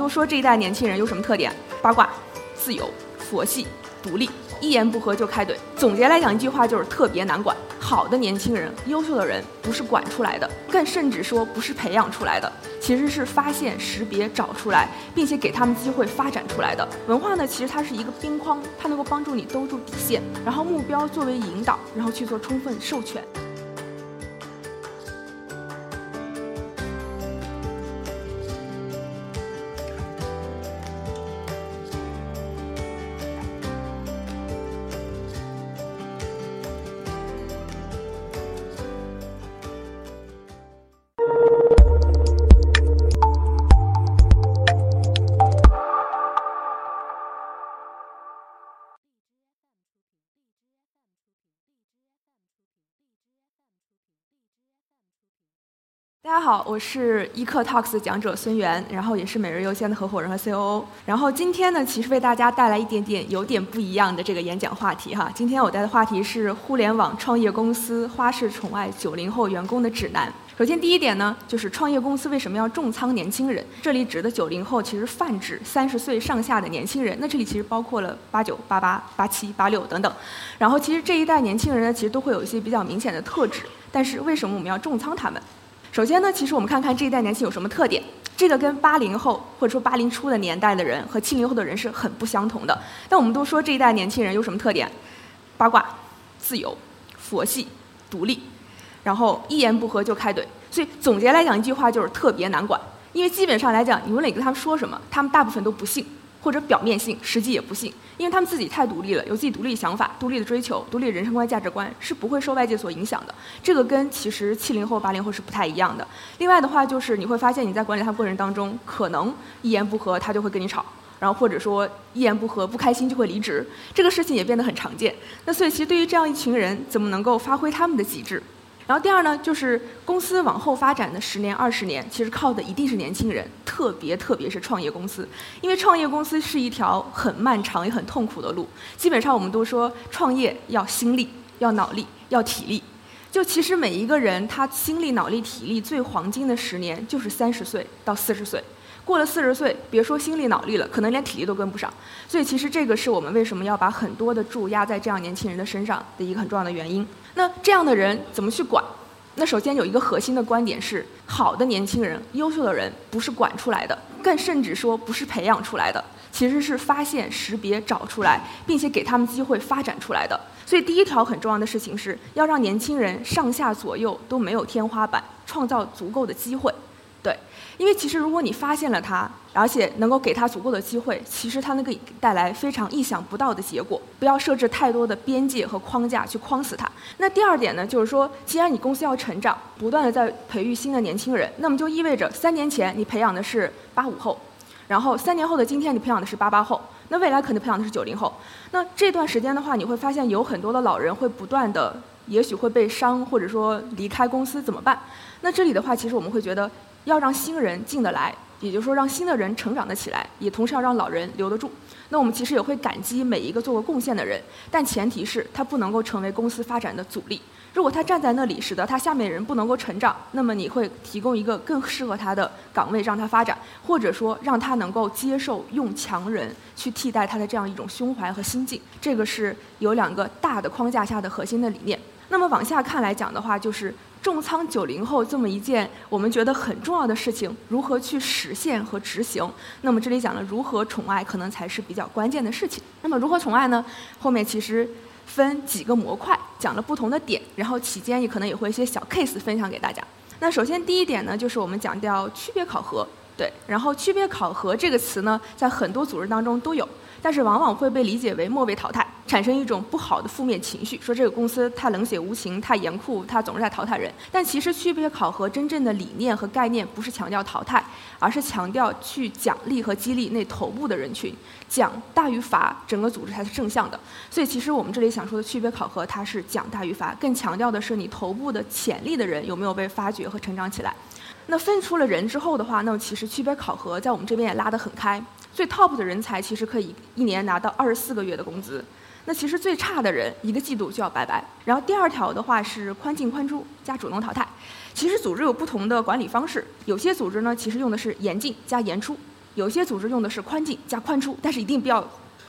都说这一代年轻人有什么特点？八卦、自由、佛系、独立，一言不合就开怼。总结来讲，一句话就是特别难管。好的年轻人、优秀的人不是管出来的，更甚至说不是培养出来的，其实是发现、识别、找出来，并且给他们机会发展出来的。文化呢，其实它是一个边框，它能够帮助你兜住底线，然后目标作为引导，然后去做充分授权。家好，我是易课 Talks 讲者孙源，然后也是每日优先的合伙人和 COO。然后今天呢，其实为大家带来一点点有点不一样的这个演讲话题哈。今天我带的话题是互联网创业公司花式宠爱九零后员工的指南。首先第一点呢，就是创业公司为什么要重仓年轻人？这里指的九零后其实泛指三十岁上下的年轻人。那这里其实包括了八九、八八、八七、八六等等。然后其实这一代年轻人呢，其实都会有一些比较明显的特质。但是为什么我们要重仓他们？首先呢，其实我们看看这一代年轻有什么特点。这个跟八零后或者说八零初的年代的人和七零后的人是很不相同的。但我们都说这一代年轻人有什么特点？八卦、自由、佛系、独立，然后一言不合就开怼。所以总结来讲一句话就是特别难管。因为基本上来讲，你无论跟他们说什么，他们大部分都不信。或者表面性，实际也不信，因为他们自己太独立了，有自己独立想法、独立的追求、独立的人生观、价值观，是不会受外界所影响的。这个跟其实七零后、八零后是不太一样的。另外的话，就是你会发现你在管理他过程当中，可能一言不合他就会跟你吵，然后或者说一言不合不开心就会离职，这个事情也变得很常见。那所以其实对于这样一群人，怎么能够发挥他们的极致？然后第二呢，就是公司往后发展的十年、二十年，其实靠的一定是年轻人，特别特别是创业公司，因为创业公司是一条很漫长也很痛苦的路。基本上我们都说创业要心力、要脑力、要体力。就其实每一个人他心力、脑力、体力最黄金的十年就是三十岁到四十岁。过了四十岁，别说心力脑力了，可能连体力都跟不上。所以其实这个是我们为什么要把很多的注压在这样年轻人的身上的一个很重要的原因。那这样的人怎么去管？那首先有一个核心的观点是：好的年轻人、优秀的人不是管出来的，更甚至说不是培养出来的，其实是发现、识别、找出来，并且给他们机会发展出来的。所以第一条很重要的事情是要让年轻人上下左右都没有天花板，创造足够的机会。因为其实如果你发现了他，而且能够给他足够的机会，其实他能给带来非常意想不到的结果。不要设置太多的边界和框架去框死他。那第二点呢，就是说，既然你公司要成长，不断的在培育新的年轻人，那么就意味着三年前你培养的是八五后，然后三年后的今天你培养的是八八后，那未来可能培养的是九零后。那这段时间的话，你会发现有很多的老人会不断的，也许会被伤，或者说离开公司怎么办？那这里的话，其实我们会觉得。要让新人进得来，也就是说让新的人成长得起来，也同时要让老人留得住。那我们其实也会感激每一个做过贡献的人，但前提是他不能够成为公司发展的阻力。如果他站在那里，使得他下面人不能够成长，那么你会提供一个更适合他的岗位让他发展，或者说让他能够接受用强人去替代他的这样一种胸怀和心境。这个是有两个大的框架下的核心的理念。那么往下看来讲的话，就是。重仓九零后这么一件我们觉得很重要的事情，如何去实现和执行？那么这里讲了如何宠爱，可能才是比较关键的事情。那么如何宠爱呢？后面其实分几个模块，讲了不同的点，然后期间也可能也会一些小 case 分享给大家。那首先第一点呢，就是我们讲掉区别考核，对，然后区别考核这个词呢，在很多组织当中都有。但是往往会被理解为末位淘汰，产生一种不好的负面情绪，说这个公司太冷血无情、太严酷，它总是在淘汰人。但其实区别考核真正的理念和概念不是强调淘汰，而是强调去奖励和激励那头部的人群，奖大于罚，整个组织才是正向的。所以其实我们这里想说的区别考核，它是奖大于罚，更强调的是你头部的潜力的人有没有被发掘和成长起来。那分出了人之后的话，那么其实区别考核在我们这边也拉得很开。最 top 的人才其实可以一年拿到二十四个月的工资，那其实最差的人一个季度就要拜拜。然后第二条的话是宽进宽出加主动淘汰。其实组织有不同的管理方式，有些组织呢其实用的是严进加严出，有些组织用的是宽进加宽出，但是一定不要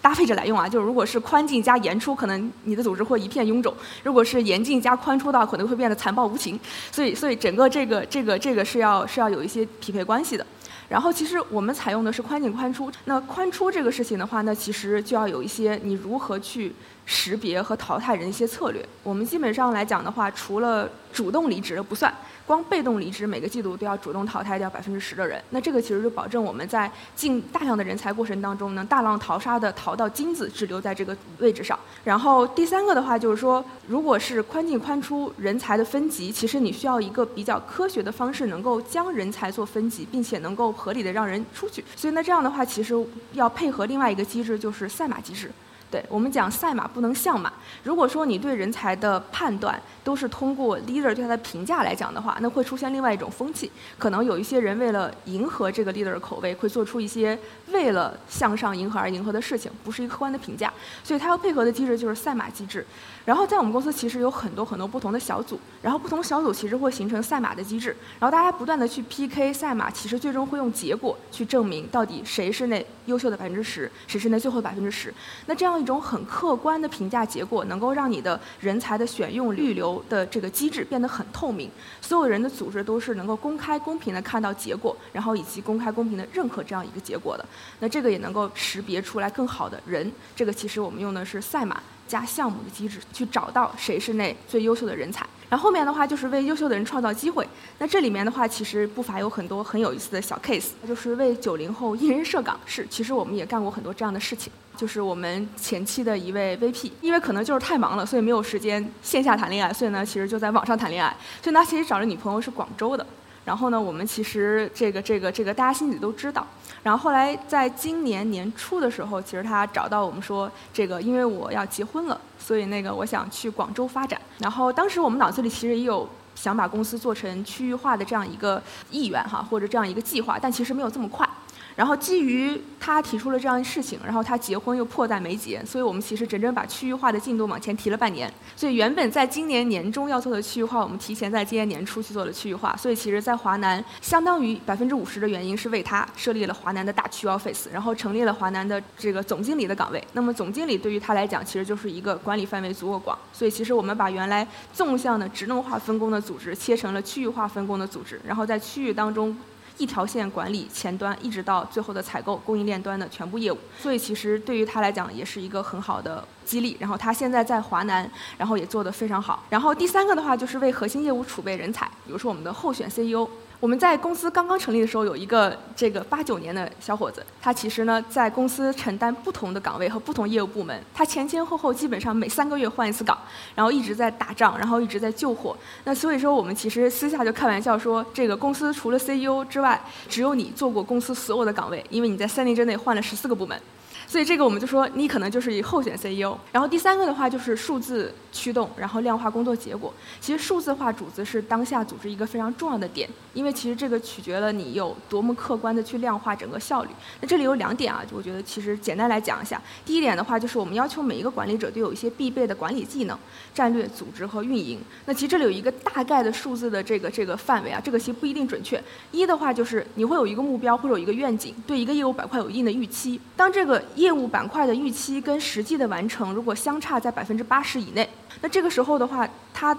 搭配着来用啊。就是如果是宽进加严出，可能你的组织会一片臃肿；如果是严进加宽出的话，可能会变得残暴无情。所以，所以整个这个这个这个是要是要有一些匹配关系的。然后，其实我们采用的是宽进宽出。那宽出这个事情的话，那其实就要有一些你如何去识别和淘汰人一些策略。我们基本上来讲的话，除了主动离职不算。光被动离职，每个季度都要主动淘汰掉百分之十的人，那这个其实就保证我们在进大量的人才过程当中，能大浪淘沙的淘到金子，滞留在这个位置上。然后第三个的话就是说，如果是宽进宽出人才的分级，其实你需要一个比较科学的方式，能够将人才做分级，并且能够合理的让人出去。所以那，这样的话其实要配合另外一个机制，就是赛马机制。对我们讲赛马不能像马。如果说你对人才的判断都是通过 leader 对他的评价来讲的话，那会出现另外一种风气，可能有一些人为了迎合这个 leader 的口味，会做出一些为了向上迎合而迎合的事情，不是一个客观的评价。所以他要配合的机制就是赛马机制。然后在我们公司其实有很多很多不同的小组，然后不同小组其实会形成赛马的机制，然后大家不断的去 PK 赛马，其实最终会用结果去证明到底谁是那优秀的百分之十，谁是那最后的百分之十。那这样一种很客观的评价结果，能够让你的人才的选用预留的这个机制变得很透明，所有人的组织都是能够公开公平的看到结果，然后以及公开公平的认可这样一个结果的。那这个也能够识别出来更好的人。这个其实我们用的是赛马。加项目的机制去找到谁是那最优秀的人才，然后后面的话就是为优秀的人创造机会。那这里面的话，其实不乏有很多很有意思的小 case，就是为九零后一人设岗。是，其实我们也干过很多这样的事情。就是我们前期的一位 VP，因为可能就是太忙了，所以没有时间线下谈恋爱，所以呢，其实就在网上谈恋爱。所以他，其实找的女朋友是广州的。然后呢，我们其实这个这个这个大家心里都知道。然后后来在今年年初的时候，其实他找到我们说，这个因为我要结婚了，所以那个我想去广州发展。然后当时我们脑子里其实也有想把公司做成区域化的这样一个意愿哈，或者这样一个计划，但其实没有这么快。然后基于他提出了这样一事情，然后他结婚又迫在眉睫，所以我们其实整整把区域化的进度往前提了半年。所以原本在今年年中要做的区域化，我们提前在今年年初去做了区域化。所以其实，在华南，相当于百分之五十的原因是为他设立了华南的大区 office，然后成立了华南的这个总经理的岗位。那么总经理对于他来讲，其实就是一个管理范围足够广。所以其实我们把原来纵向的职能化分工的组织切成了区域化分工的组织，然后在区域当中。一条线管理前端，一直到最后的采购供应链端的全部业务，所以其实对于他来讲也是一个很好的激励。然后他现在在华南，然后也做得非常好。然后第三个的话就是为核心业务储备人才，比如说我们的候选 CEO。我们在公司刚刚成立的时候，有一个这个八九年的小伙子，他其实呢在公司承担不同的岗位和不同业务部门，他前前后后基本上每三个月换一次岗，然后一直在打仗，然后一直在救火。那所以说，我们其实私下就开玩笑说，这个公司除了 CEO 之外，只有你做过公司所有的岗位，因为你在三年之内换了十四个部门。所以这个我们就说，你可能就是以候选 CEO。然后第三个的话就是数字驱动，然后量化工作结果。其实数字化主子是当下组织一个非常重要的点，因为其实这个取决了你有多么客观的去量化整个效率。那这里有两点啊，就我觉得其实简单来讲一下。第一点的话就是我们要求每一个管理者都有一些必备的管理技能，战略、组织和运营。那其实这里有一个大概的数字的这个这个范围啊，这个其实不一定准确。一的话就是你会有一个目标或者有一个愿景，对一个业务板块有一定的预期。当这个业务板块的预期跟实际的完成如果相差在百分之八十以内，那这个时候的话，它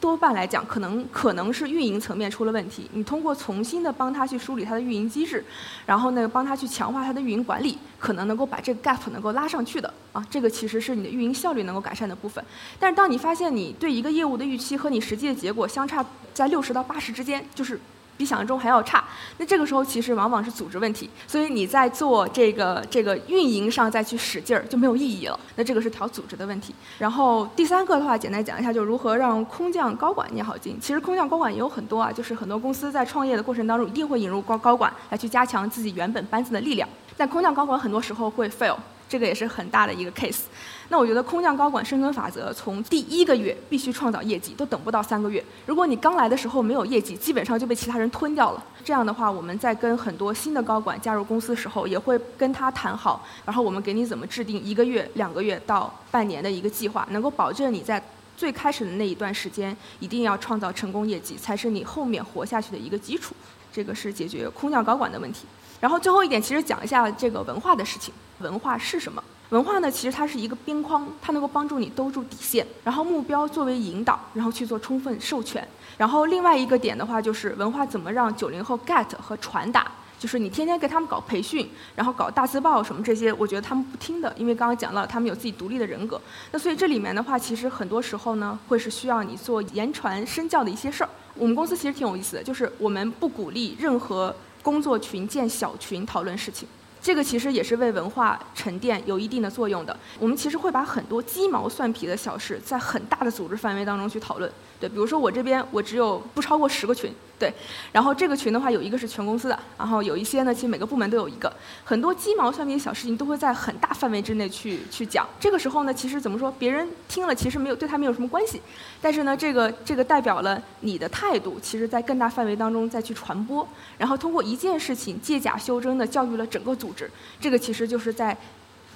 多半来讲可能可能是运营层面出了问题。你通过重新的帮他去梳理他的运营机制，然后呢帮他去强化他的运营管理，可能能够把这个 gap 能够拉上去的啊。这个其实是你的运营效率能够改善的部分。但是当你发现你对一个业务的预期和你实际的结果相差在六十到八十之间，就是。比想象中还要差，那这个时候其实往往是组织问题，所以你在做这个这个运营上再去使劲儿就没有意义了。那这个是调组织的问题。然后第三个的话，简单讲一下，就如何让空降高管捏好经。其实空降高管也有很多啊，就是很多公司在创业的过程当中一定会引入高高管来去加强自己原本班子的力量，但空降高管很多时候会 fail。这个也是很大的一个 case，那我觉得空降高管生存法则，从第一个月必须创造业绩，都等不到三个月。如果你刚来的时候没有业绩，基本上就被其他人吞掉了。这样的话，我们在跟很多新的高管加入公司的时候，也会跟他谈好，然后我们给你怎么制定一个月、两个月到半年的一个计划，能够保证你在最开始的那一段时间一定要创造成功业绩，才是你后面活下去的一个基础。这个是解决空降高管的问题。然后最后一点，其实讲一下这个文化的事情。文化是什么？文化呢，其实它是一个边框，它能够帮助你兜住底线，然后目标作为引导，然后去做充分授权。然后另外一个点的话，就是文化怎么让九零后 get 和传达。就是你天天给他们搞培训，然后搞大字报什么这些，我觉得他们不听的，因为刚刚讲到，他们有自己独立的人格。那所以这里面的话，其实很多时候呢，会是需要你做言传身教的一些事儿。我们公司其实挺有意思的，就是我们不鼓励任何工作群建小群讨论事情。这个其实也是为文化沉淀有一定的作用的。我们其实会把很多鸡毛蒜皮的小事，在很大的组织范围当中去讨论。对，比如说我这边我只有不超过十个群，对，然后这个群的话有一个是全公司的，然后有一些呢，其实每个部门都有一个，很多鸡毛蒜皮的小事情都会在很大范围之内去去讲。这个时候呢，其实怎么说，别人听了其实没有对他没有什么关系，但是呢，这个这个代表了你的态度，其实在更大范围当中再去传播，然后通过一件事情借假修真的教育了整个组织，这个其实就是在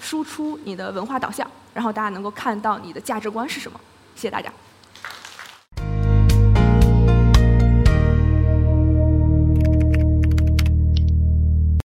输出你的文化导向，然后大家能够看到你的价值观是什么。谢谢大家。